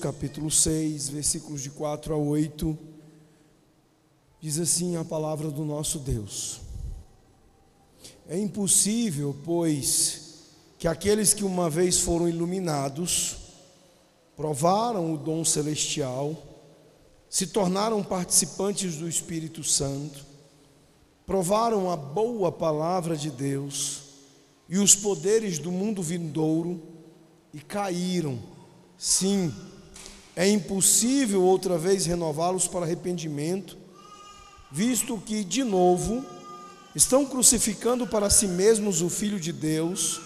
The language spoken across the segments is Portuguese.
capítulo 6, versículos de 4 a 8, diz assim a palavra do nosso Deus. É impossível, pois, que aqueles que uma vez foram iluminados, provaram o dom celestial, se tornaram participantes do Espírito Santo, provaram a boa palavra de Deus e os poderes do mundo vindouro e caíram. Sim, é impossível outra vez renová-los para arrependimento, visto que, de novo, estão crucificando para si mesmos o Filho de Deus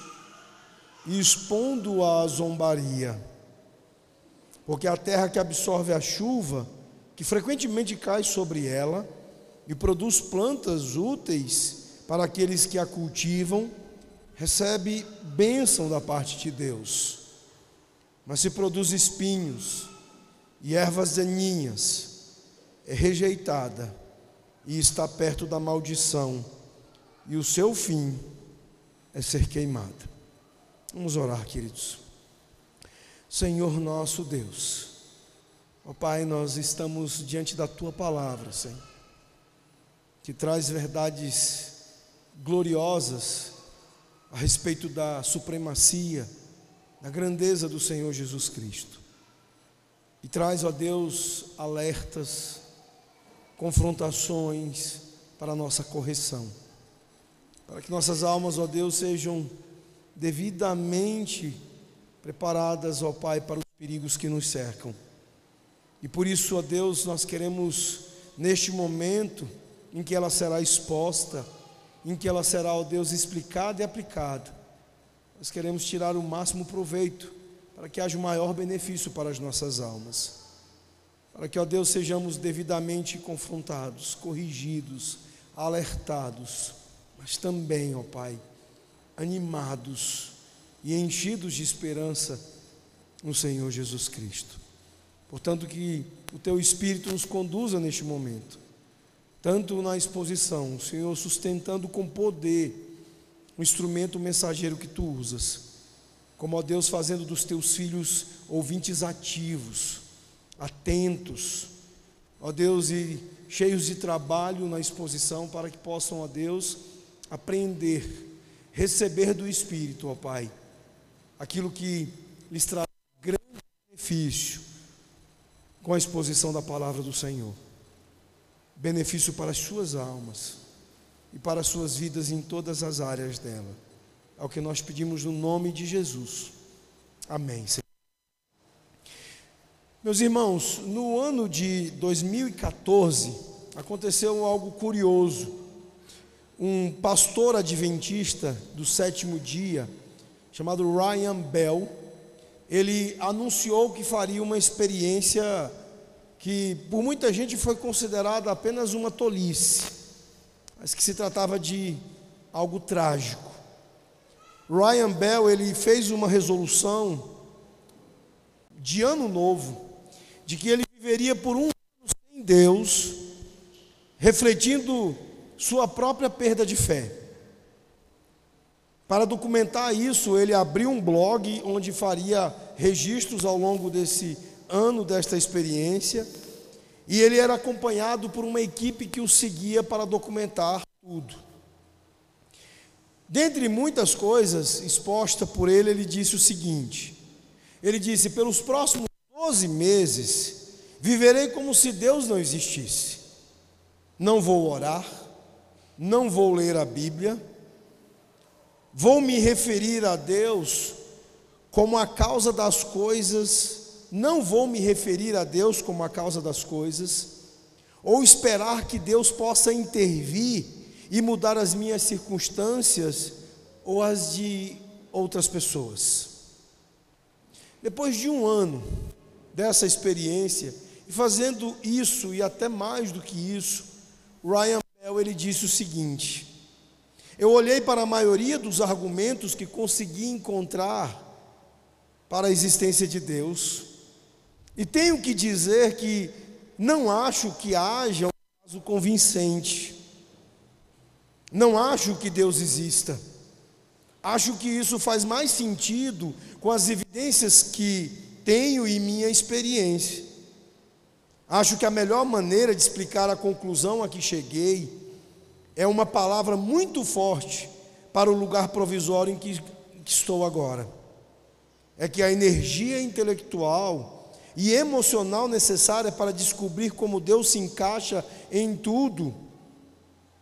e expondo-o à zombaria. Porque a terra que absorve a chuva, que frequentemente cai sobre ela, e produz plantas úteis para aqueles que a cultivam, recebe bênção da parte de Deus. Mas se produz espinhos e ervas daninhas, é rejeitada e está perto da maldição, e o seu fim é ser queimada. Vamos orar, queridos. Senhor nosso Deus, ó Pai, nós estamos diante da tua palavra, Senhor, que traz verdades gloriosas a respeito da supremacia, da grandeza do Senhor Jesus Cristo. E traz, ó Deus, alertas, confrontações para a nossa correção. Para que nossas almas, ó Deus, sejam devidamente preparadas, ó Pai, para os perigos que nos cercam. E por isso, ó Deus, nós queremos, neste momento em que ela será exposta, em que ela será, ó Deus, explicada e aplicada. Nós queremos tirar o máximo proveito para que haja o maior benefício para as nossas almas. Para que, ó Deus, sejamos devidamente confrontados, corrigidos, alertados, mas também, ó Pai, animados e enchidos de esperança no Senhor Jesus Cristo. Portanto, que o Teu Espírito nos conduza neste momento tanto na exposição, o Senhor sustentando com poder o instrumento mensageiro que tu usas, como, ó Deus, fazendo dos teus filhos ouvintes ativos, atentos, ó Deus, e cheios de trabalho na exposição, para que possam, ó Deus, aprender, receber do Espírito, ó Pai, aquilo que lhes traz grande benefício com a exposição da palavra do Senhor benefício para as suas almas e para as suas vidas em todas as áreas dela. É o que nós pedimos no nome de Jesus. Amém. Meus irmãos, no ano de 2014 aconteceu algo curioso. Um pastor adventista do sétimo dia, chamado Ryan Bell, ele anunciou que faria uma experiência que por muita gente foi considerada apenas uma tolice, mas que se tratava de algo trágico. Ryan Bell ele fez uma resolução de ano novo, de que ele viveria por um ano sem Deus, refletindo sua própria perda de fé. Para documentar isso, ele abriu um blog onde faria registros ao longo desse ano desta experiência, e ele era acompanhado por uma equipe que o seguia para documentar tudo. Dentre muitas coisas expostas por ele, ele disse o seguinte: ele disse, pelos próximos 12 meses, viverei como se Deus não existisse. Não vou orar, não vou ler a Bíblia, vou me referir a Deus como a causa das coisas não vou me referir a Deus como a causa das coisas, ou esperar que Deus possa intervir e mudar as minhas circunstâncias ou as de outras pessoas. Depois de um ano dessa experiência, e fazendo isso e até mais do que isso, Ryan Bell ele disse o seguinte: Eu olhei para a maioria dos argumentos que consegui encontrar para a existência de Deus e tenho que dizer que não acho que haja um caso convincente. Não acho que Deus exista. Acho que isso faz mais sentido com as evidências que tenho e minha experiência. Acho que a melhor maneira de explicar a conclusão a que cheguei é uma palavra muito forte para o lugar provisório em que, estou agora. É que a energia intelectual e emocional necessária para descobrir como Deus se encaixa em tudo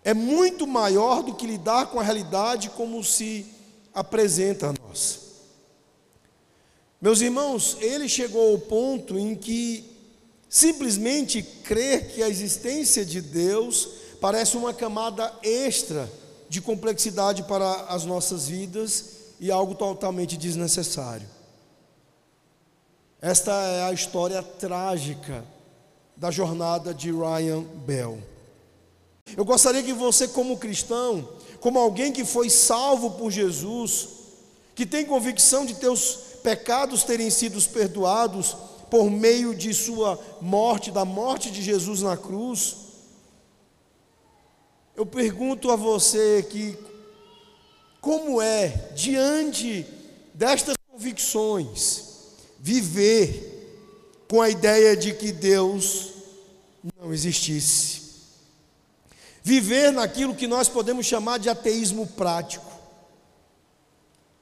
é muito maior do que lidar com a realidade como se apresenta a nós. Meus irmãos, ele chegou ao ponto em que simplesmente crer que a existência de Deus parece uma camada extra de complexidade para as nossas vidas e algo totalmente desnecessário. Esta é a história trágica da jornada de Ryan Bell. Eu gostaria que você, como cristão, como alguém que foi salvo por Jesus, que tem convicção de teus pecados terem sido perdoados por meio de sua morte, da morte de Jesus na cruz, eu pergunto a você que como é diante destas convicções viver com a ideia de que Deus não existisse? Viver naquilo que nós podemos chamar de ateísmo prático.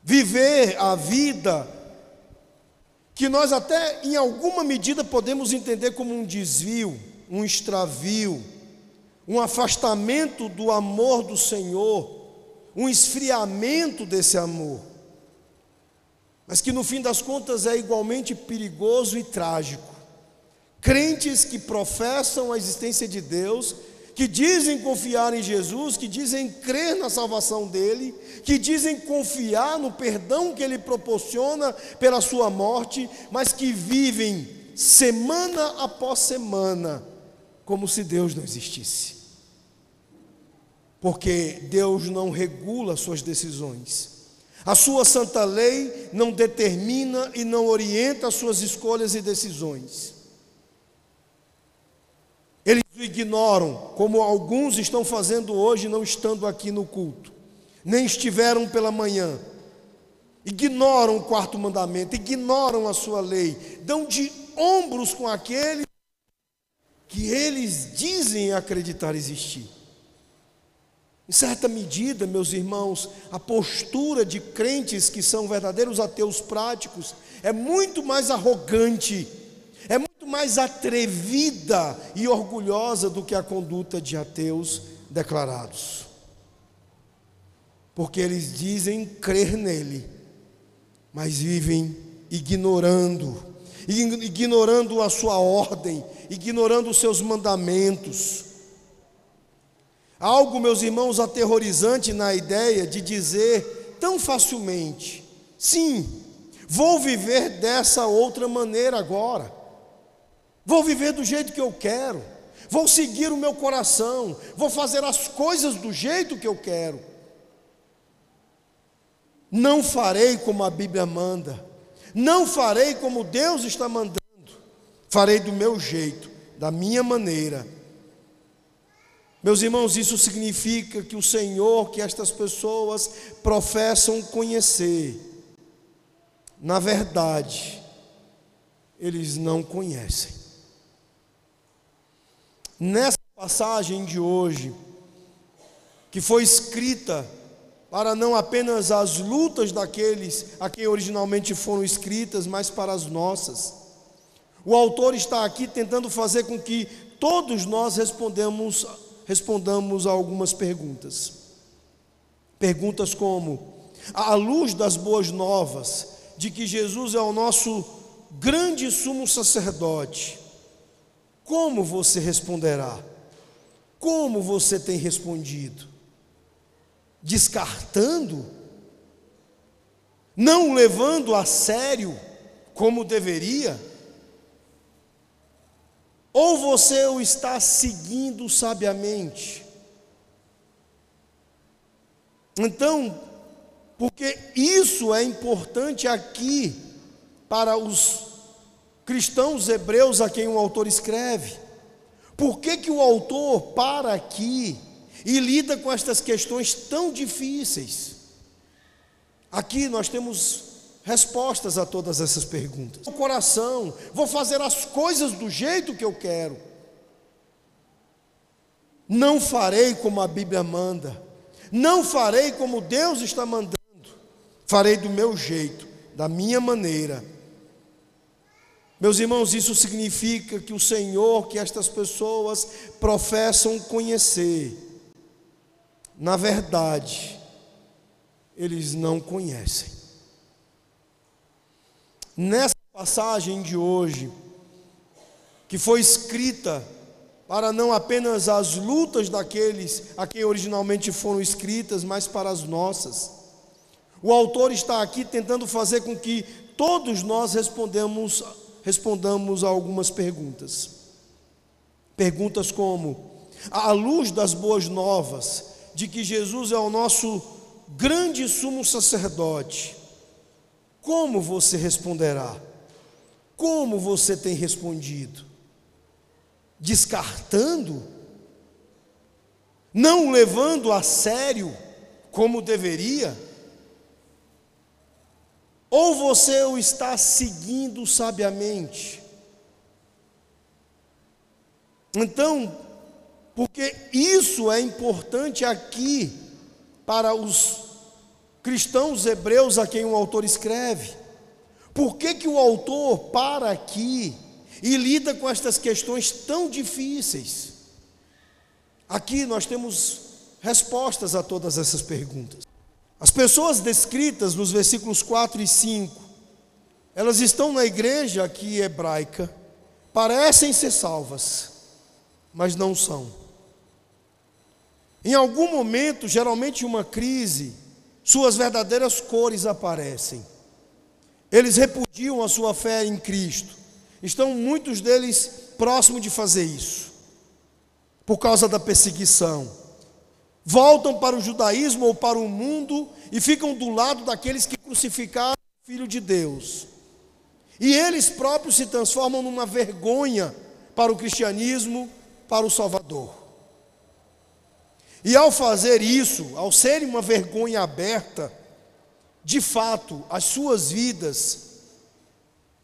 Viver a vida que nós até em alguma medida podemos entender como um desvio, um extravio, um afastamento do amor do Senhor, um esfriamento desse amor. Mas que no fim das contas é igualmente perigoso e trágico. Crentes que professam a existência de Deus, que dizem confiar em Jesus, que dizem crer na salvação dele, que dizem confiar no perdão que ele proporciona pela sua morte, mas que vivem semana após semana como se Deus não existisse. Porque Deus não regula suas decisões. A sua santa lei não determina e não orienta as suas escolhas e decisões. Ignoram, como alguns estão fazendo hoje, não estando aqui no culto, nem estiveram pela manhã. Ignoram o quarto mandamento, ignoram a sua lei, dão de ombros com aquele que eles dizem acreditar existir. Em certa medida, meus irmãos, a postura de crentes que são verdadeiros ateus práticos é muito mais arrogante mais atrevida e orgulhosa do que a conduta de ateus declarados. Porque eles dizem crer nele, mas vivem ignorando, ignorando a sua ordem, ignorando os seus mandamentos. Algo, meus irmãos, aterrorizante na ideia de dizer tão facilmente: sim, vou viver dessa outra maneira agora. Vou viver do jeito que eu quero. Vou seguir o meu coração. Vou fazer as coisas do jeito que eu quero. Não farei como a Bíblia manda. Não farei como Deus está mandando. Farei do meu jeito, da minha maneira. Meus irmãos, isso significa que o Senhor, que estas pessoas professam conhecer, na verdade, eles não conhecem. Nessa passagem de hoje, que foi escrita para não apenas as lutas daqueles a quem originalmente foram escritas, mas para as nossas. O autor está aqui tentando fazer com que todos nós respondemos, respondamos a algumas perguntas. Perguntas como: à luz das boas novas de que Jesus é o nosso grande sumo sacerdote, como você responderá? Como você tem respondido? Descartando? Não levando a sério como deveria? Ou você o está seguindo sabiamente? Então, porque isso é importante aqui para os cristãos hebreus a quem o autor escreve. Por que, que o autor para aqui e lida com estas questões tão difíceis? Aqui nós temos respostas a todas essas perguntas. O coração, vou fazer as coisas do jeito que eu quero. Não farei como a Bíblia manda. Não farei como Deus está mandando. Farei do meu jeito, da minha maneira. Meus irmãos, isso significa que o Senhor, que estas pessoas professam conhecer, na verdade, eles não conhecem. Nessa passagem de hoje, que foi escrita para não apenas as lutas daqueles a quem originalmente foram escritas, mas para as nossas. O autor está aqui tentando fazer com que todos nós respondamos, respondamos a algumas perguntas. Perguntas como: à luz das boas novas de que Jesus é o nosso grande sumo sacerdote, como você responderá? Como você tem respondido? Descartando? Não levando a sério como deveria? Ou você o está seguindo sabiamente? Então, porque isso é importante aqui para os cristãos hebreus a quem o autor escreve. Por que, que o autor para aqui e lida com estas questões tão difíceis? Aqui nós temos respostas a todas essas perguntas. As pessoas descritas nos versículos 4 e 5, elas estão na igreja aqui hebraica, parecem ser salvas, mas não são. Em algum momento, geralmente uma crise, suas verdadeiras cores aparecem. Eles repudiam a sua fé em Cristo. Estão muitos deles próximos de fazer isso, por causa da perseguição. Voltam para o judaísmo ou para o mundo e ficam do lado daqueles que crucificaram o Filho de Deus. E eles próprios se transformam numa vergonha para o cristianismo, para o Salvador. E ao fazer isso, ao serem uma vergonha aberta, de fato, as suas vidas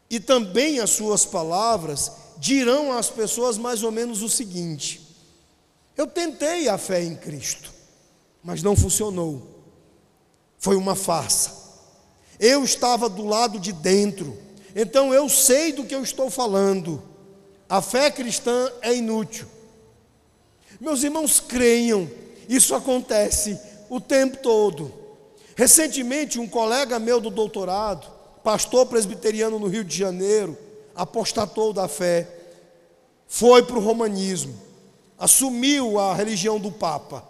e também as suas palavras dirão às pessoas mais ou menos o seguinte: Eu tentei a fé em Cristo, mas não funcionou. Foi uma farsa. Eu estava do lado de dentro, então eu sei do que eu estou falando. A fé cristã é inútil. Meus irmãos, creiam isso acontece o tempo todo. Recentemente, um colega meu do doutorado, pastor presbiteriano no Rio de Janeiro, apostatou da fé, foi para o romanismo, assumiu a religião do Papa.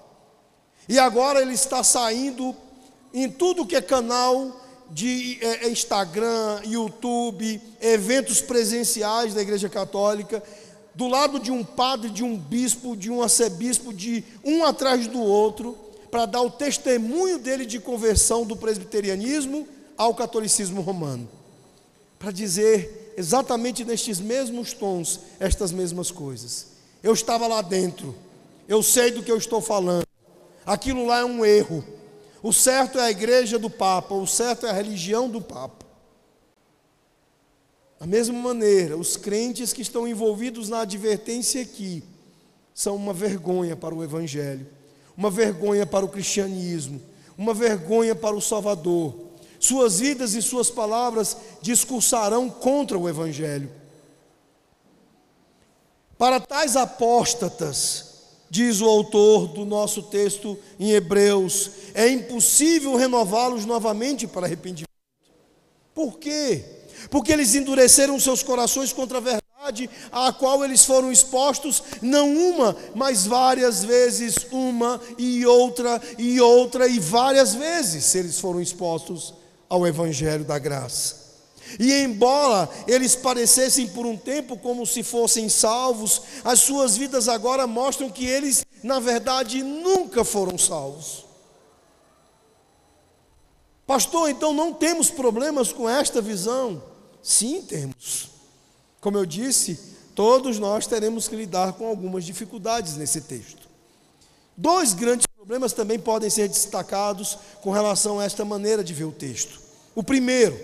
E agora ele está saindo em tudo que é canal de é, é Instagram, YouTube, eventos presenciais da Igreja Católica, do lado de um padre, de um bispo, de um arcebispo, de um atrás do outro, para dar o testemunho dele de conversão do presbiterianismo ao catolicismo romano. Para dizer exatamente nestes mesmos tons estas mesmas coisas. Eu estava lá dentro, eu sei do que eu estou falando. Aquilo lá é um erro. O certo é a igreja do Papa, o certo é a religião do Papa. Da mesma maneira, os crentes que estão envolvidos na advertência aqui são uma vergonha para o Evangelho, uma vergonha para o cristianismo, uma vergonha para o Salvador. Suas vidas e suas palavras discursarão contra o Evangelho. Para tais apóstatas, diz o autor do nosso texto em Hebreus, é impossível renová-los novamente para arrependimento. Por quê? porque eles endureceram seus corações contra a verdade a qual eles foram expostos, não uma, mas várias vezes, uma e outra e outra e várias vezes eles foram expostos ao Evangelho da graça. E embora eles parecessem por um tempo como se fossem salvos, as suas vidas agora mostram que eles, na verdade, nunca foram salvos. Pastor, então não temos problemas com esta visão? Sim, temos. Como eu disse, todos nós teremos que lidar com algumas dificuldades nesse texto. Dois grandes problemas também podem ser destacados com relação a esta maneira de ver o texto. O primeiro,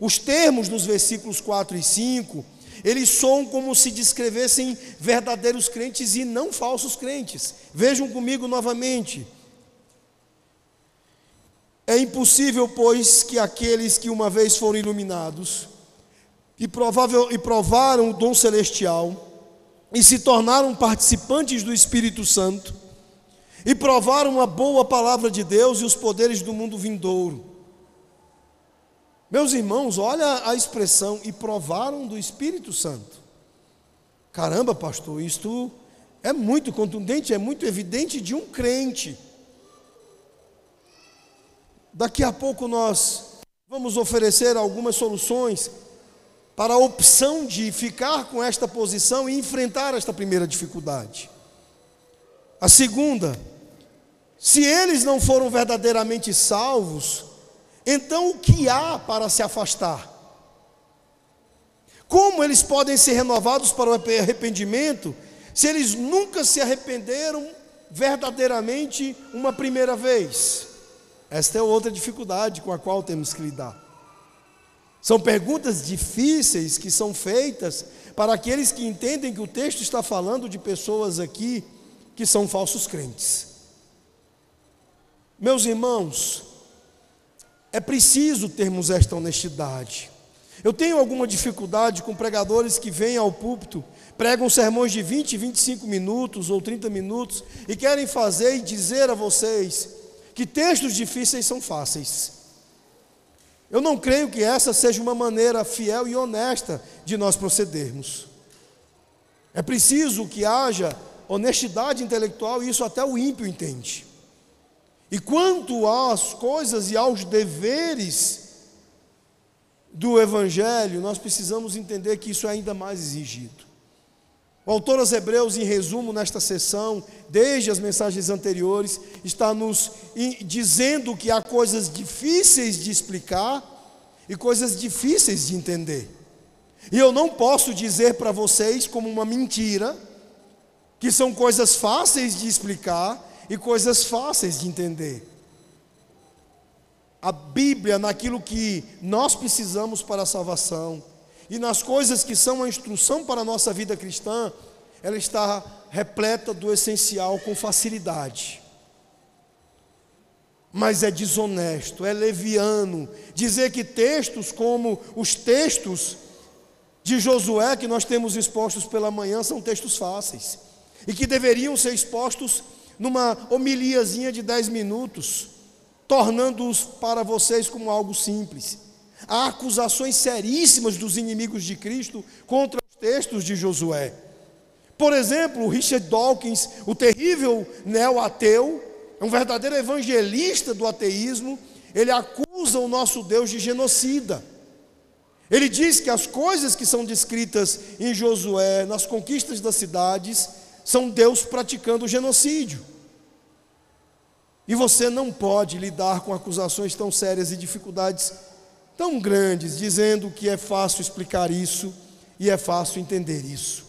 os termos nos versículos 4 e 5, eles soam como se descrevessem verdadeiros crentes e não falsos crentes. Vejam comigo novamente. É impossível, pois, que aqueles que uma vez foram iluminados e, provável, e provaram o dom celestial e se tornaram participantes do Espírito Santo e provaram a boa palavra de Deus e os poderes do mundo vindouro. Meus irmãos, olha a expressão e provaram do Espírito Santo. Caramba, pastor, isto é muito contundente, é muito evidente de um crente. Daqui a pouco nós vamos oferecer algumas soluções para a opção de ficar com esta posição e enfrentar esta primeira dificuldade. A segunda, se eles não foram verdadeiramente salvos, então o que há para se afastar? Como eles podem ser renovados para o arrependimento se eles nunca se arrependeram verdadeiramente uma primeira vez? Esta é outra dificuldade com a qual temos que lidar. São perguntas difíceis que são feitas para aqueles que entendem que o texto está falando de pessoas aqui que são falsos crentes. Meus irmãos, é preciso termos esta honestidade. Eu tenho alguma dificuldade com pregadores que vêm ao púlpito, pregam sermões de 20, 25 minutos ou 30 minutos e querem fazer e dizer a vocês que textos difíceis são fáceis. Eu não creio que essa seja uma maneira fiel e honesta de nós procedermos. É preciso que haja honestidade intelectual, e isso até o ímpio entende. E quanto às coisas e aos deveres do Evangelho, nós precisamos entender que isso é ainda mais exigido. O autor aos Hebreus, em resumo, nesta sessão, desde as mensagens anteriores, está nos dizendo que há coisas difíceis de explicar e coisas difíceis de entender. E eu não posso dizer para vocês, como uma mentira, que são coisas fáceis de explicar e coisas fáceis de entender. A Bíblia, naquilo que nós precisamos para a salvação, e nas coisas que são a instrução para a nossa vida cristã, ela está repleta do essencial com facilidade. Mas é desonesto, é leviano dizer que textos como os textos de Josué que nós temos expostos pela manhã são textos fáceis e que deveriam ser expostos numa homiliazinha de dez minutos, tornando-os para vocês como algo simples. Há acusações seríssimas dos inimigos de Cristo contra os textos de Josué. Por exemplo, Richard Dawkins, o terrível neo-ateu, é um verdadeiro evangelista do ateísmo, ele acusa o nosso Deus de genocida. Ele diz que as coisas que são descritas em Josué, nas conquistas das cidades, são Deus praticando o genocídio. E você não pode lidar com acusações tão sérias e dificuldades tão grandes, dizendo que é fácil explicar isso e é fácil entender isso,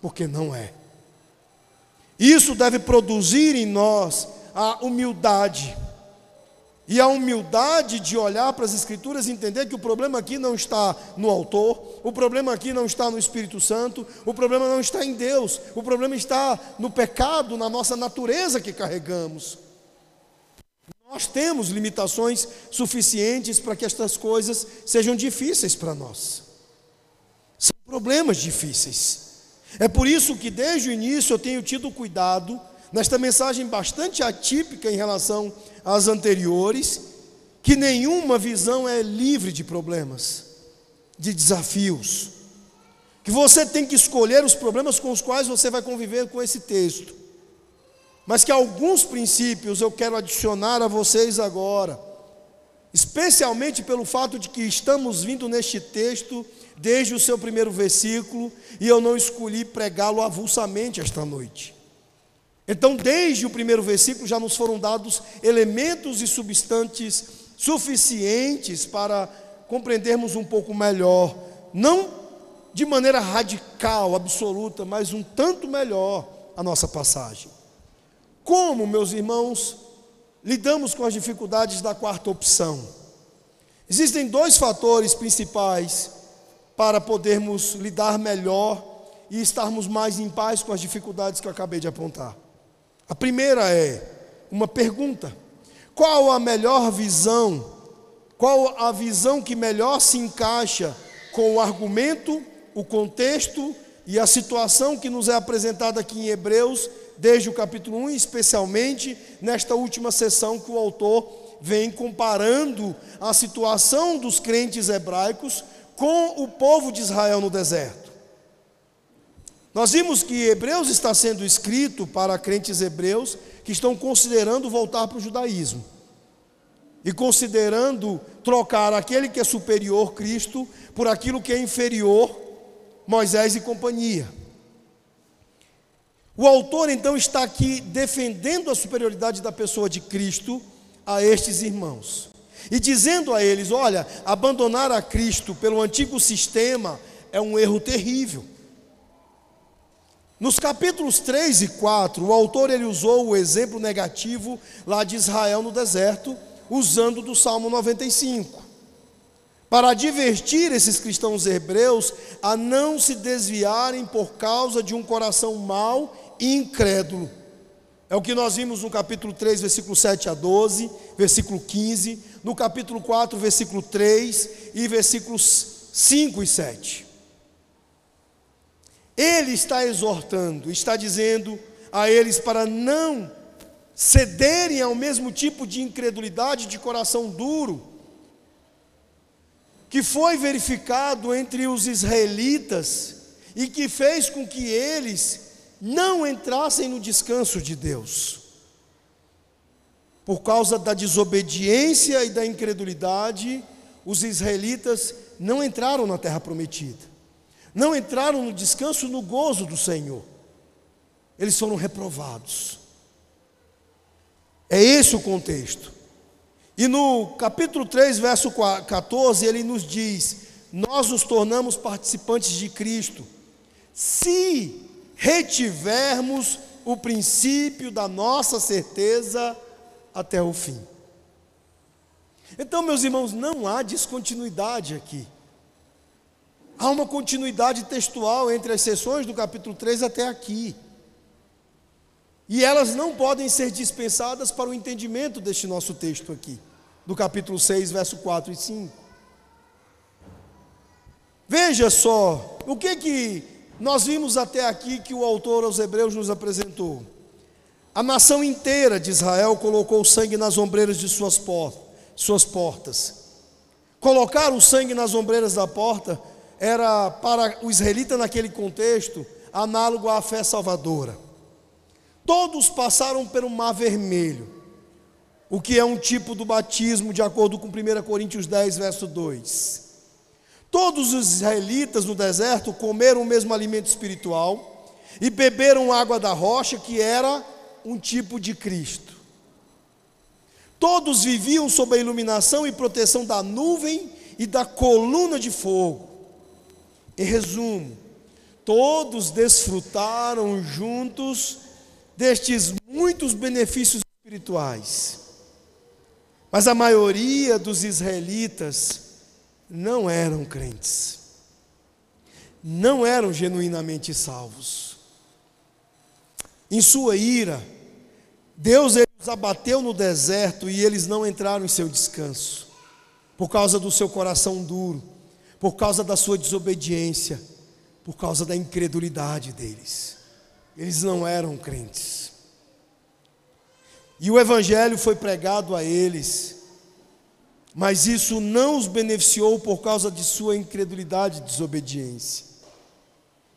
porque não é. Isso deve produzir em nós a humildade. E a humildade de olhar para as Escrituras e entender que o problema aqui não está no autor, o problema aqui não está no Espírito Santo, o problema não está em Deus, o problema está no pecado, na nossa natureza que carregamos. Nós temos limitações suficientes para que estas coisas sejam difíceis para nós. São problemas difíceis. É por isso que desde o início eu tenho tido cuidado, nesta mensagem bastante atípica em relação às anteriores, que nenhuma visão é livre de problemas, de desafios. Que você tem que escolher os problemas com os quais você vai conviver com esse texto mas que alguns princípios eu quero adicionar a vocês agora, especialmente pelo fato de que estamos vindo neste texto desde o seu primeiro versículo e eu não escolhi pregá-lo avulsamente esta noite. Então, desde o primeiro versículo já nos foram dados elementos e substantes suficientes para compreendermos um pouco melhor, não de maneira radical, absoluta, mas um tanto melhor a nossa passagem. Como, meus irmãos, lidamos com as dificuldades da quarta opção? Existem dois fatores principais para podermos lidar melhor e estarmos mais em paz com as dificuldades que eu acabei de apontar. A primeira é uma pergunta: qual a melhor visão? Qual a visão que melhor se encaixa com o argumento, o contexto e a situação que nos é apresentada aqui em Hebreus, desde o capítulo 1, especialmente nesta última sessão que o autor vem comparando a situação dos crentes hebraicos com o povo de Israel no deserto. Nós vimos que Hebreus está sendo escrito para crentes hebreus que estão considerando voltar para o judaísmo e considerando trocar aquele que é superior, Cristo, por aquilo que é inferior, Moisés e companhia. O autor então está aqui defendendo a superioridade da pessoa de Cristo a estes irmãos e dizendo a eles: olha, abandonar a Cristo pelo antigo sistema é um erro terrível. Nos capítulos 3 e 4, o autor ele usou o exemplo negativo lá de Israel no deserto, usando do Salmo 95. Para advertir esses cristãos hebreus a não se desviarem por causa de um coração mau e incrédulo. É o que nós vimos no capítulo 3, versículo 7 a 12, versículo 15, no capítulo 4, versículo 3 e versículos 5 e 7. Ele está exortando, está dizendo a eles para não cederem ao mesmo tipo de incredulidade, de coração duro, que foi verificado entre os israelitas e que fez com que eles não entrassem no descanso de Deus. Por causa da desobediência e da incredulidade, os israelitas não entraram na terra prometida, não entraram no descanso, no gozo do Senhor. Eles foram reprovados. É esse o contexto. E no capítulo 3, verso 14, ele nos diz: Nós nos tornamos participantes de Cristo, se retivermos o princípio da nossa certeza até o fim. Então, meus irmãos, não há descontinuidade aqui. Há uma continuidade textual entre as sessões do capítulo 3 até aqui. E elas não podem ser dispensadas para o entendimento deste nosso texto aqui, do capítulo 6, verso 4 e 5. Veja só, o que que nós vimos até aqui que o autor aos Hebreus nos apresentou. A nação inteira de Israel colocou sangue nas ombreiras de suas, por suas portas. Colocar o sangue nas ombreiras da porta era para o israelita naquele contexto análogo à fé salvadora. Todos passaram pelo mar vermelho, o que é um tipo do batismo, de acordo com 1 Coríntios 10, verso 2. Todos os israelitas no deserto comeram o mesmo alimento espiritual e beberam água da rocha, que era um tipo de Cristo. Todos viviam sob a iluminação e proteção da nuvem e da coluna de fogo. Em resumo, todos desfrutaram juntos destes muitos benefícios espirituais. Mas a maioria dos israelitas não eram crentes, não eram genuinamente salvos. Em sua ira, Deus os abateu no deserto e eles não entraram em seu descanso, por causa do seu coração duro, por causa da sua desobediência, por causa da incredulidade deles. Eles não eram crentes. E o Evangelho foi pregado a eles, mas isso não os beneficiou por causa de sua incredulidade e desobediência.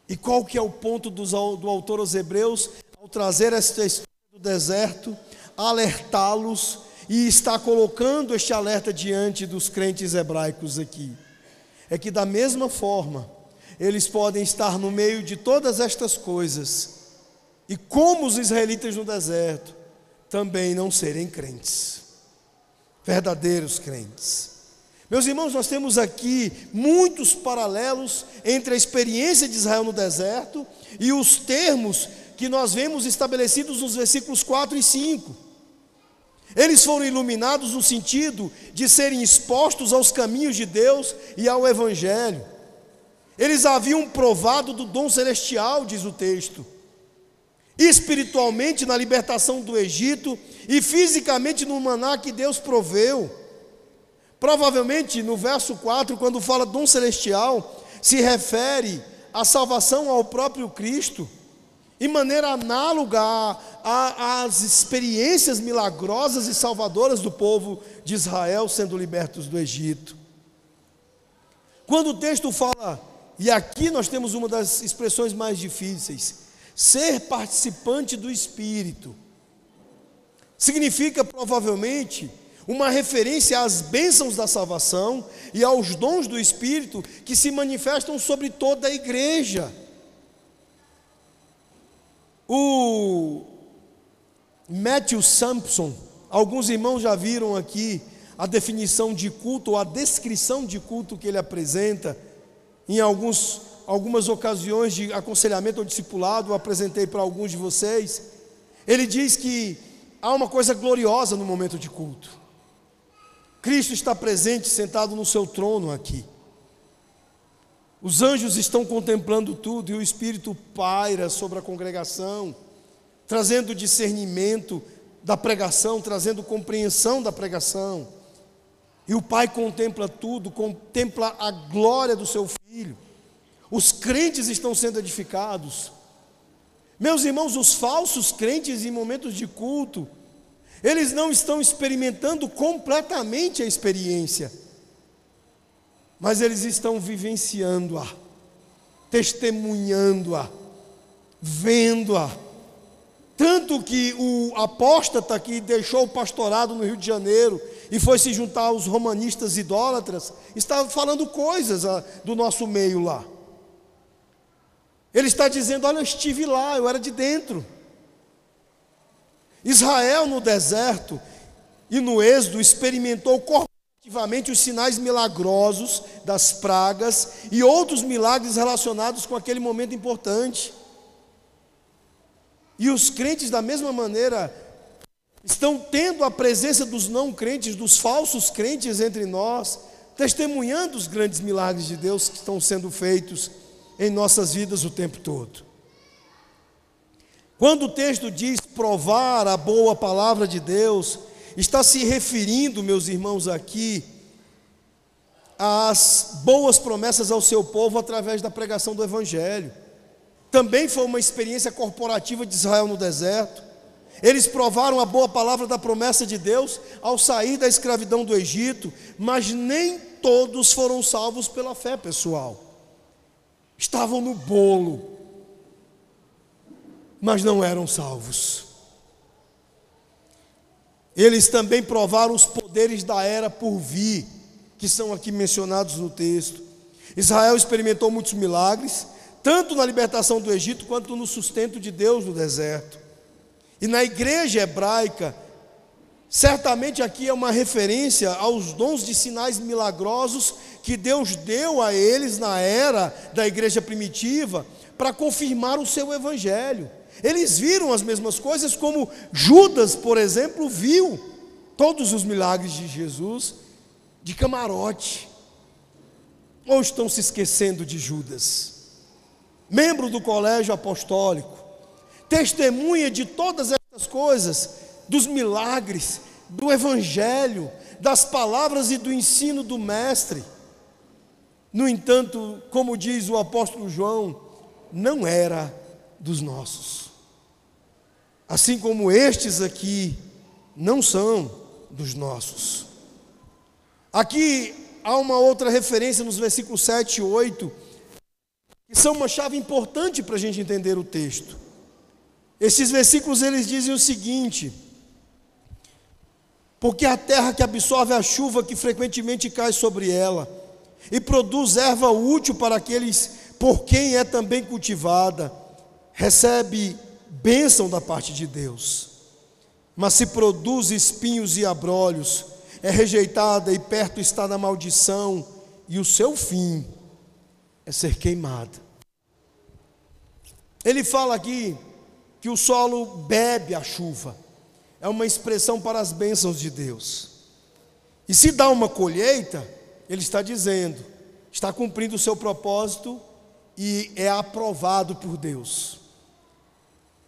E qual que é o ponto do, do autor aos Hebreus ao trazer esta história do deserto, alertá-los e está colocando este alerta diante dos crentes hebraicos aqui? É que da mesma forma, eles podem estar no meio de todas estas coisas, e como os israelitas no deserto, também não serem crentes verdadeiros crentes. Meus irmãos, nós temos aqui muitos paralelos entre a experiência de Israel no deserto e os termos que nós vemos estabelecidos nos versículos 4 e 5. Eles foram iluminados no sentido de serem expostos aos caminhos de Deus e ao Evangelho. Eles haviam provado do dom celestial, diz o texto, espiritualmente na libertação do Egito e fisicamente no maná que Deus proveu. Provavelmente no verso 4, quando fala dom celestial, se refere à salvação ao próprio Cristo, em maneira análoga às experiências milagrosas e salvadoras do povo de Israel sendo libertos do Egito. Quando o texto fala e aqui nós temos uma das expressões mais difíceis: ser participante do Espírito. Significa provavelmente uma referência às bênçãos da salvação e aos dons do Espírito que se manifestam sobre toda a igreja. O Matthew Sampson, alguns irmãos já viram aqui a definição de culto, ou a descrição de culto que ele apresenta em alguns, algumas ocasiões de aconselhamento ou discipulado, eu apresentei para alguns de vocês. Ele diz que há uma coisa gloriosa no momento de culto. Cristo está presente, sentado no seu trono aqui. Os anjos estão contemplando tudo e o Espírito paira sobre a congregação, trazendo discernimento da pregação, trazendo compreensão da pregação. E o Pai contempla tudo, contempla a glória do seu Filho. Os crentes estão sendo edificados. Meus irmãos, os falsos crentes em momentos de culto, eles não estão experimentando completamente a experiência, mas eles estão vivenciando-a, testemunhando-a, vendo-a. Tanto que o apóstata que deixou o pastorado no Rio de Janeiro e foi se juntar aos romanistas idólatras, estava falando coisas ah, do nosso meio lá. Ele está dizendo: Olha, eu estive lá, eu era de dentro. Israel no deserto e no êxodo experimentou corporativamente os sinais milagrosos das pragas e outros milagres relacionados com aquele momento importante. E os crentes, da mesma maneira, estão tendo a presença dos não crentes, dos falsos crentes entre nós, testemunhando os grandes milagres de Deus que estão sendo feitos em nossas vidas o tempo todo. Quando o texto diz provar a boa palavra de Deus, está se referindo, meus irmãos, aqui às boas promessas ao seu povo através da pregação do Evangelho. Também foi uma experiência corporativa de Israel no deserto. Eles provaram a boa palavra da promessa de Deus ao sair da escravidão do Egito, mas nem todos foram salvos pela fé pessoal. Estavam no bolo, mas não eram salvos. Eles também provaram os poderes da era por vir, que são aqui mencionados no texto. Israel experimentou muitos milagres, tanto na libertação do Egito quanto no sustento de Deus no deserto. E na igreja hebraica, certamente aqui é uma referência aos dons de sinais milagrosos que Deus deu a eles na era da igreja primitiva para confirmar o seu evangelho. Eles viram as mesmas coisas, como Judas, por exemplo, viu todos os milagres de Jesus de camarote. Ou estão se esquecendo de Judas, membro do colégio apostólico, testemunha de todas essas coisas, dos milagres, do Evangelho, das palavras e do ensino do Mestre. No entanto, como diz o apóstolo João, não era dos nossos. Assim como estes aqui não são dos nossos. Aqui há uma outra referência nos versículos 7 e 8, que são uma chave importante para a gente entender o texto. Esses versículos eles dizem o seguinte: Porque a terra que absorve a chuva que frequentemente cai sobre ela e produz erva útil para aqueles por quem é também cultivada, recebe bênção da parte de Deus. Mas se produz espinhos e abrolhos, é rejeitada e perto está da maldição, e o seu fim é ser queimada. Ele fala aqui que o solo bebe a chuva. É uma expressão para as bênçãos de Deus. E se dá uma colheita, ele está dizendo, está cumprindo o seu propósito e é aprovado por Deus.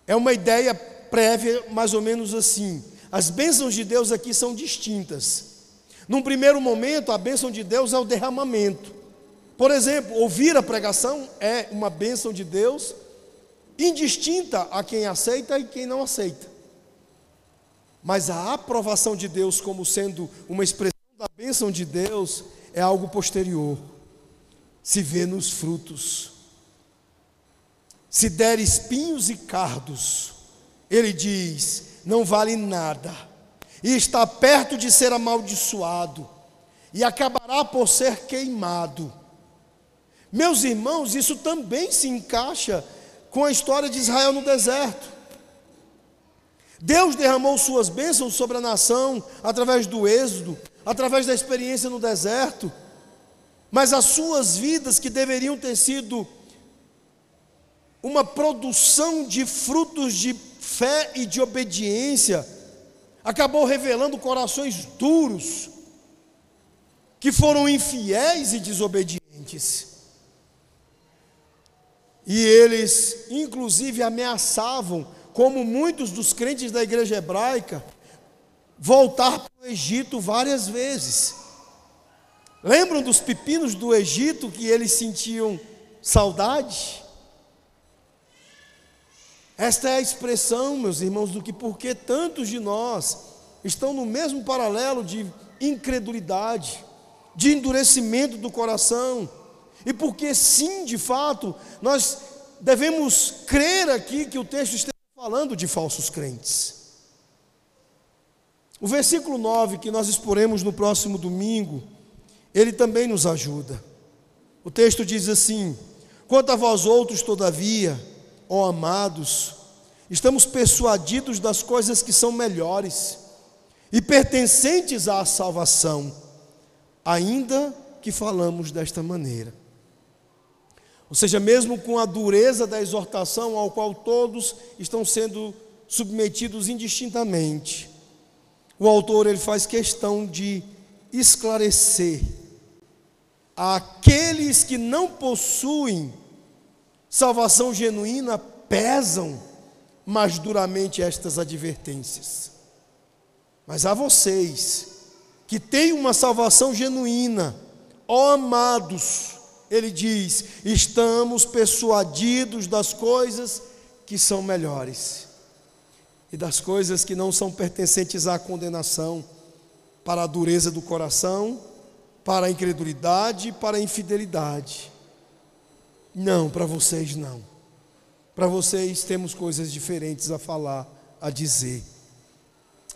É uma ideia prévia, mais ou menos assim. As bênçãos de Deus aqui são distintas. Num primeiro momento, a bênção de Deus é o derramamento. Por exemplo, ouvir a pregação é uma bênção de Deus, indistinta a quem aceita e quem não aceita. Mas a aprovação de Deus como sendo uma expressão da bênção de Deus é algo posterior. Se vê nos frutos. Se der espinhos e cardos, ele diz: não vale nada, e está perto de ser amaldiçoado, e acabará por ser queimado. Meus irmãos, isso também se encaixa com a história de Israel no deserto. Deus derramou suas bênçãos sobre a nação através do êxodo, através da experiência no deserto, mas as suas vidas que deveriam ter sido uma produção de frutos de fé e de obediência, acabou revelando corações duros, que foram infiéis e desobedientes. E eles, inclusive, ameaçavam, como muitos dos crentes da igreja hebraica, voltar para o Egito várias vezes. Lembram dos pepinos do Egito que eles sentiam saudade? Esta é a expressão, meus irmãos, do que porque tantos de nós estão no mesmo paralelo de incredulidade, de endurecimento do coração, e porque sim, de fato, nós devemos crer aqui que o texto está falando de falsos crentes. O versículo 9 que nós exporemos no próximo domingo, ele também nos ajuda. O texto diz assim: Quanto a vós outros, todavia, ó amados, estamos persuadidos das coisas que são melhores e pertencentes à salvação, ainda que falamos desta maneira. Ou seja, mesmo com a dureza da exortação ao qual todos estão sendo submetidos indistintamente, o autor ele faz questão de esclarecer aqueles que não possuem salvação genuína pesam mais duramente estas advertências. Mas a vocês que têm uma salvação genuína, ó amados, ele diz: estamos persuadidos das coisas que são melhores e das coisas que não são pertencentes à condenação, para a dureza do coração, para a incredulidade, para a infidelidade. Não, para vocês não. Para vocês temos coisas diferentes a falar, a dizer.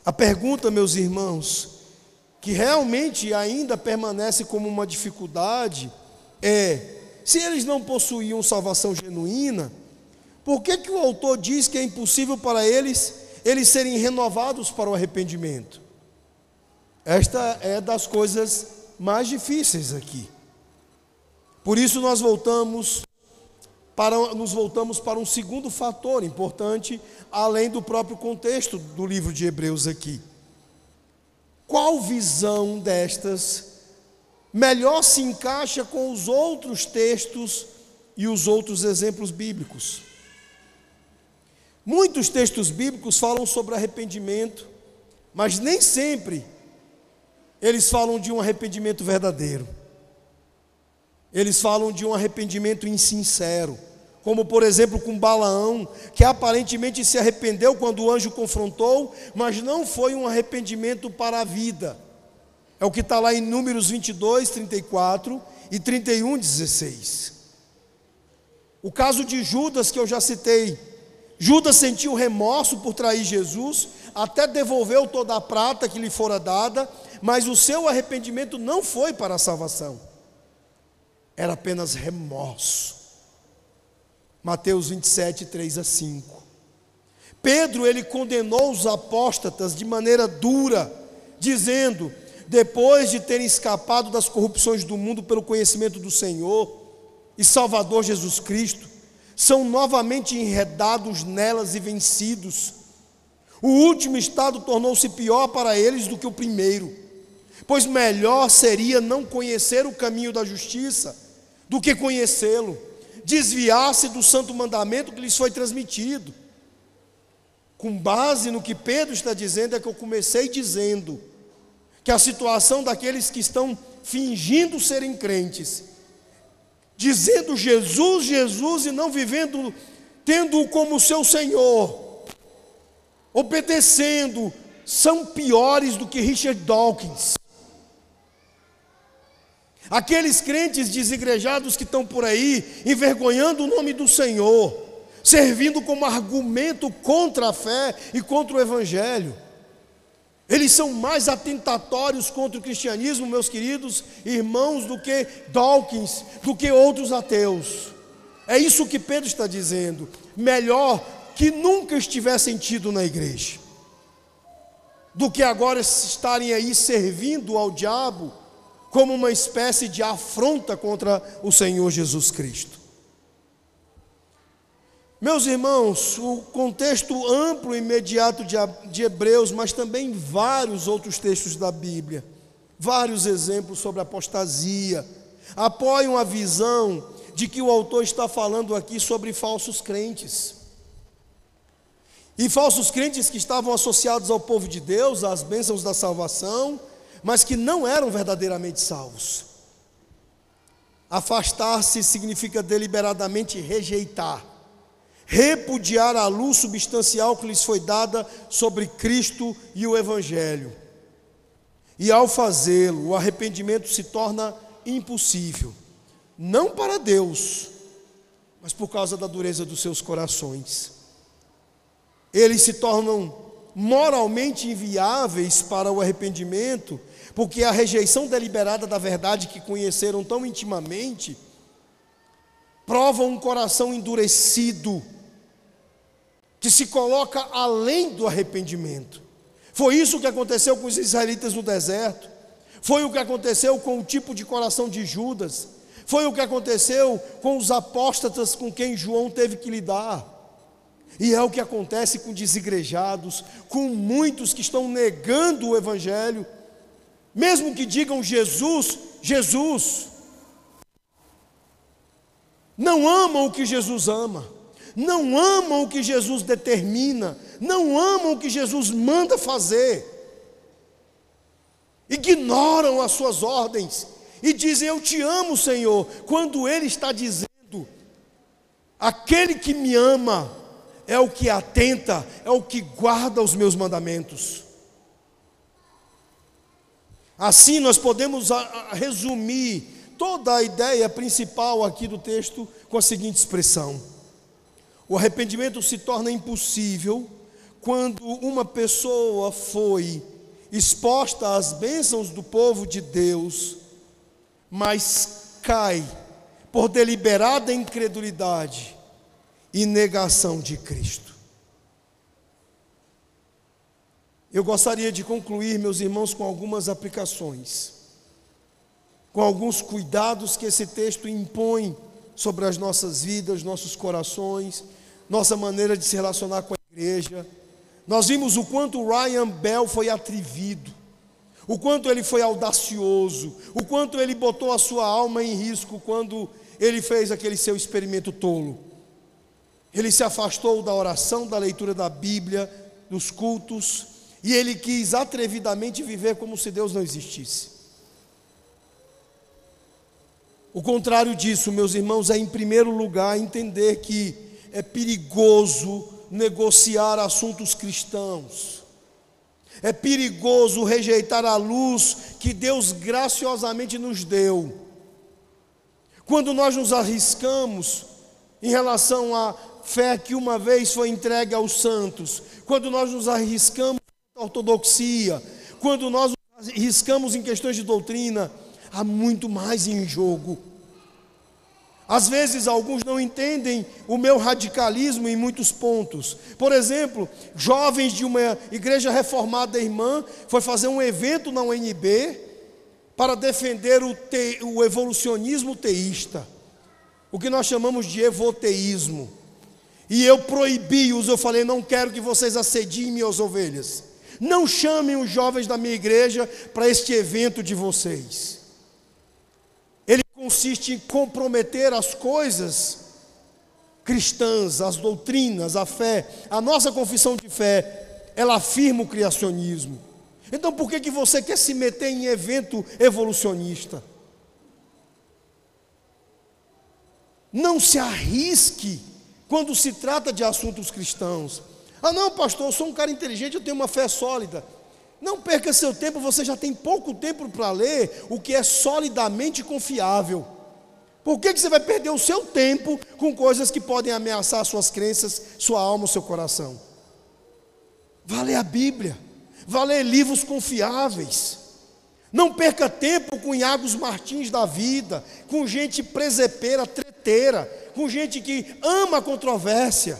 A pergunta, meus irmãos, que realmente ainda permanece como uma dificuldade, é: se eles não possuíam salvação genuína, por que, que o autor diz que é impossível para eles eles serem renovados para o arrependimento? Esta é das coisas mais difíceis aqui. Por isso nós voltamos para, nos voltamos para um segundo fator importante, além do próprio contexto do livro de Hebreus aqui. Qual visão destas melhor se encaixa com os outros textos e os outros exemplos bíblicos? Muitos textos bíblicos falam sobre arrependimento, mas nem sempre eles falam de um arrependimento verdadeiro. Eles falam de um arrependimento insincero como por exemplo com Balaão, que aparentemente se arrependeu quando o anjo confrontou, mas não foi um arrependimento para a vida. É o que está lá em Números 22, 34 e 31, 16. O caso de Judas, que eu já citei. Judas sentiu remorso por trair Jesus, até devolveu toda a prata que lhe fora dada, mas o seu arrependimento não foi para a salvação, era apenas remorso. Mateus 27, 3 a 5. Pedro, ele condenou os apóstatas de maneira dura, dizendo: depois de terem escapado das corrupções do mundo pelo conhecimento do Senhor e Salvador Jesus Cristo, são novamente enredados nelas e vencidos. O último estado tornou-se pior para eles do que o primeiro, pois melhor seria não conhecer o caminho da justiça do que conhecê-lo, desviar-se do santo mandamento que lhes foi transmitido. Com base no que Pedro está dizendo, é que eu comecei dizendo que a situação daqueles que estão fingindo serem crentes, dizendo Jesus, Jesus e não vivendo, tendo-o como seu Senhor, obedecendo, são piores do que Richard Dawkins. Aqueles crentes desigrejados que estão por aí, envergonhando o nome do Senhor, servindo como argumento contra a fé e contra o Evangelho. Eles são mais atentatórios contra o cristianismo, meus queridos irmãos, do que Dawkins, do que outros ateus. É isso que Pedro está dizendo. Melhor que nunca estivessem tido na igreja, do que agora estarem aí servindo ao diabo como uma espécie de afronta contra o Senhor Jesus Cristo. Meus irmãos, o contexto amplo e imediato de, Hebreus, mas também vários outros textos da Bíblia, vários exemplos sobre apostasia, apoiam a visão de que o autor está falando aqui sobre falsos crentes. E falsos crentes que estavam associados ao povo de Deus, às bênçãos da salvação, mas que não eram verdadeiramente salvos. Afastar-se significa deliberadamente rejeitar, repudiar a luz substancial que lhes foi dada sobre Cristo e o Evangelho. E ao fazê-lo, o arrepimento se torna impossível, não para Deus, mas por causa da dureza dos seus corações eles se tornam moralmente inviáveis para o arrependimento, porque a rejeição deliberada da verdade que conheceram tão intimamente prova um coração endurecido, que se coloca além do arrependimento. Foi isso que aconteceu com os israelitas no deserto, foi o que aconteceu com o tipo de coração de Judas, foi o que aconteceu com os apóstatas com quem João teve que lidar. E é o que acontece com desigrejados, com muitos que estão negando o Evangelho, mesmo que digam Jesus, Jesus. Não amam o que Jesus ama, não amam o que Jesus determina, não amam o que Jesus manda fazer, ignoram as suas ordens e dizem: Eu te amo, Senhor, quando Ele está dizendo: Aquele que me ama, é o que atenta, é o que guarda os meus mandamentos. Assim, nós podemos resumir toda a ideia principal aqui do texto com a seguinte expressão: o arrependimento se torna impossível quando uma pessoa foi exposta às bênçãos do povo de Deus, mas cai por deliberada incredulidade e negação de Cristo. Eu gostaria de concluir, meus irmãos, com algumas aplicações, com alguns cuidados que esse texto impõe sobre as nossas vidas, nossos corações, nossa maneira de se relacionar com a igreja. Nós vimos o quanto Ryan Bell foi atrevido, o quanto ele foi audacioso, o quanto ele botou a sua alma em risco quando ele fez aquele seu experimento tolo. Ele se afastou da oração, da leitura da Bíblia, dos cultos, e ele quis atrevidamente viver como se Deus não existisse. O contrário disso, meus irmãos, é em primeiro lugar entender que é perigoso negociar assuntos cristãos. É perigoso rejeitar a luz que Deus graciosamente nos deu. Quando nós nos arriscamos em relação a fé que uma vez foi entregue aos santos, quando nós nos arriscamos na ortodoxia, quando nós nos arriscamos em questões de doutrina, há muito mais em jogo. Às vezes alguns não entendem o meu radicalismo em muitos pontos. Por exemplo, jovens de uma igreja reformada irmã foi fazer um evento na UNB para defender o, te, o evolucionismo teísta, o que nós chamamos de evoteísmo. E eu proibi-os, eu falei: não quero que vocês assediem minhas ovelhas. Não chamem os jovens da minha igreja para este evento de vocês. Consiste em comprometer as coisas cristãs, as doutrinas, a fé. A nossa confissão de fé, ela afirma o criacionismo. Então por que, que você quer se meter em evento evolucionista? Não se arrisque quando se trata de assuntos cristãos. Ah, não, pastor, eu sou um cara inteligente, eu tenho uma fé sólida. Não perca seu tempo, você já tem pouco tempo para ler o que é solidamente confiável. Por que, que você vai perder o seu tempo com coisas que podem ameaçar suas crenças, sua alma, seu coração? Vá ler a Bíblia, vá ler livros confiáveis. Não perca tempo com Iagos Martins da vida, com gente presepeira, treteira, com gente que ama a controvérsia.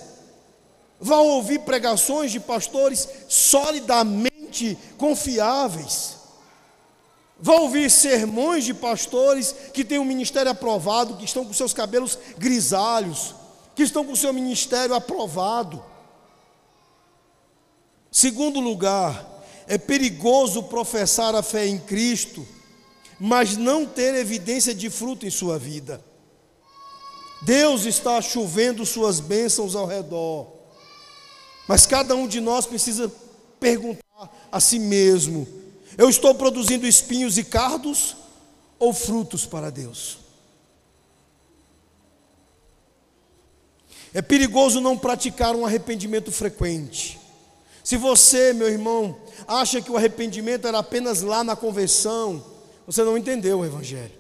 Vá ouvir pregações de pastores solidamente confiáveis. Vá ouvir sermões de pastores que têm um ministério aprovado, que estão com seus cabelos grisalhos, que estão com seu ministério aprovado. Segundo lugar, é perigoso professar a fé em Cristo, mas não ter evidência de fruto em sua vida. Deus está chovendo suas bênçãos ao redor. Mas cada um de nós precisa perguntar a si mesmo: eu estou produzindo espinhos e cardos ou frutos para Deus? É perigoso não praticar um arrependimento frequente. Se você, meu irmão, acha que o arrependimento era apenas lá na conversão, você não entendeu o Evangelho.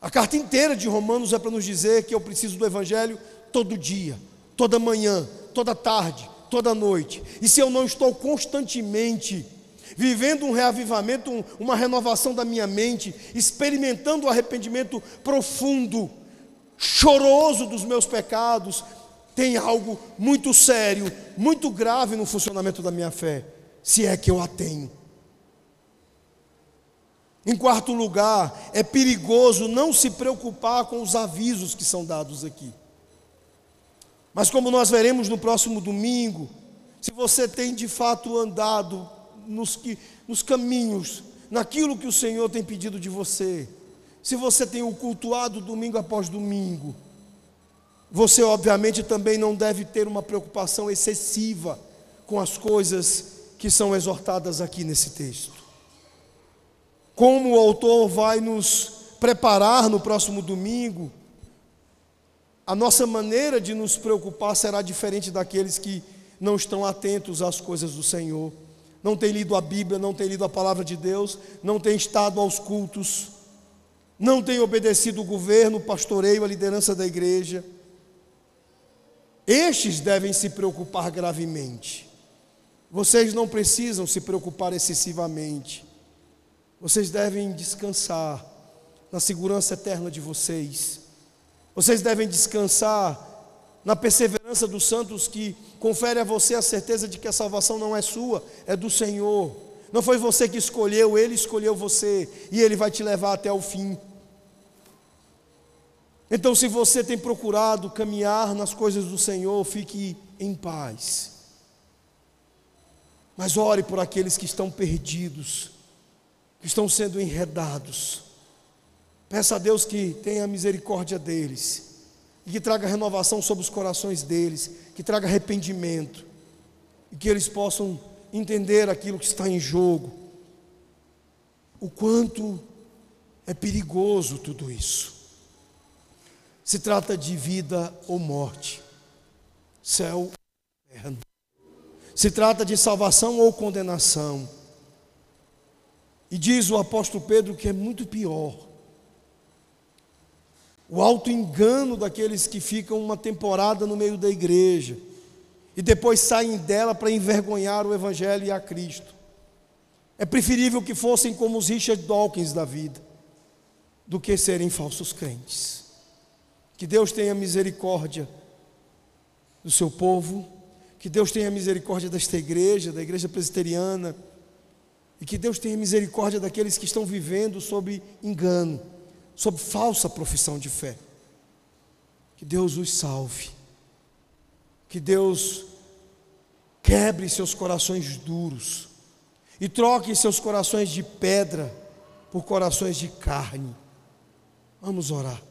A carta inteira de Romanos é para nos dizer que eu preciso do Evangelho todo dia, toda manhã, toda tarde, toda noite. E se eu não estou constantemente vivendo um reavivamento, um, uma renovação da minha mente, experimentando o arrependimento profundo, choroso dos meus pecados, tem algo muito sério, muito grave no funcionamento da minha fé, se é que eu a tenho. Em quarto lugar, é perigoso não se preocupar com os avisos que são dados aqui. Mas como nós veremos no próximo domingo, se você tem de fato andado nos, que, nos caminhos, naquilo que o Senhor tem pedido de você, se você tem o cultuado domingo após domingo, você obviamente também não deve ter uma preocupação excessiva com as coisas que são exortadas aqui nesse texto. Como o autor vai nos preparar no próximo domingo, a nossa maneira de nos preocupar será diferente daqueles que não estão atentos às coisas do Senhor, não têm lido a Bíblia, não têm lido a palavra de Deus, não têm estado aos cultos, não têm obedecido o governo, o pastoreio, a liderança da igreja. Estes devem se preocupar gravemente. Vocês não precisam se preocupar excessivamente. Vocês devem descansar na segurança eterna de vocês vocês devem descansar na perseverança dos santos que confere a você a certeza de que a salvação não é sua, é do Senhor. Não foi você que escolheu, Ele escolheu você e Ele vai te levar até o fim. Então, se você tem procurado caminhar nas coisas do Senhor, fique em paz. Mas ore por aqueles que estão perdidos, que estão sendo enredados Peça a Deus que tenha misericórdia deles e que traga renovação sobre os corações deles, que traga arrependimento e que eles possam entender aquilo que está em jogo. O quanto é perigoso tudo isso. Se trata de vida ou morte, céu ou inferno. Se trata de salvação ou condenação. E diz o apóstolo Pedro que é muito pior o alto engano daqueles que ficam uma temporada no meio da igreja e depois saem dela para envergonhar o Evangelho e a Cristo. É preferível que fossem como os Richard Dawkins da vida, do que serem falsos crentes. Que Deus tenha misericórdia do seu povo, que Deus tenha misericórdia desta igreja, da igreja presbiteriana, e que Deus tenha misericórdia daqueles que estão vivendo sob engano sob falsa profissão de fé. Que Deus os salve. que Deus quebre seus corações duros e troque seus corações de pedra por corações de carne. Vamos orar.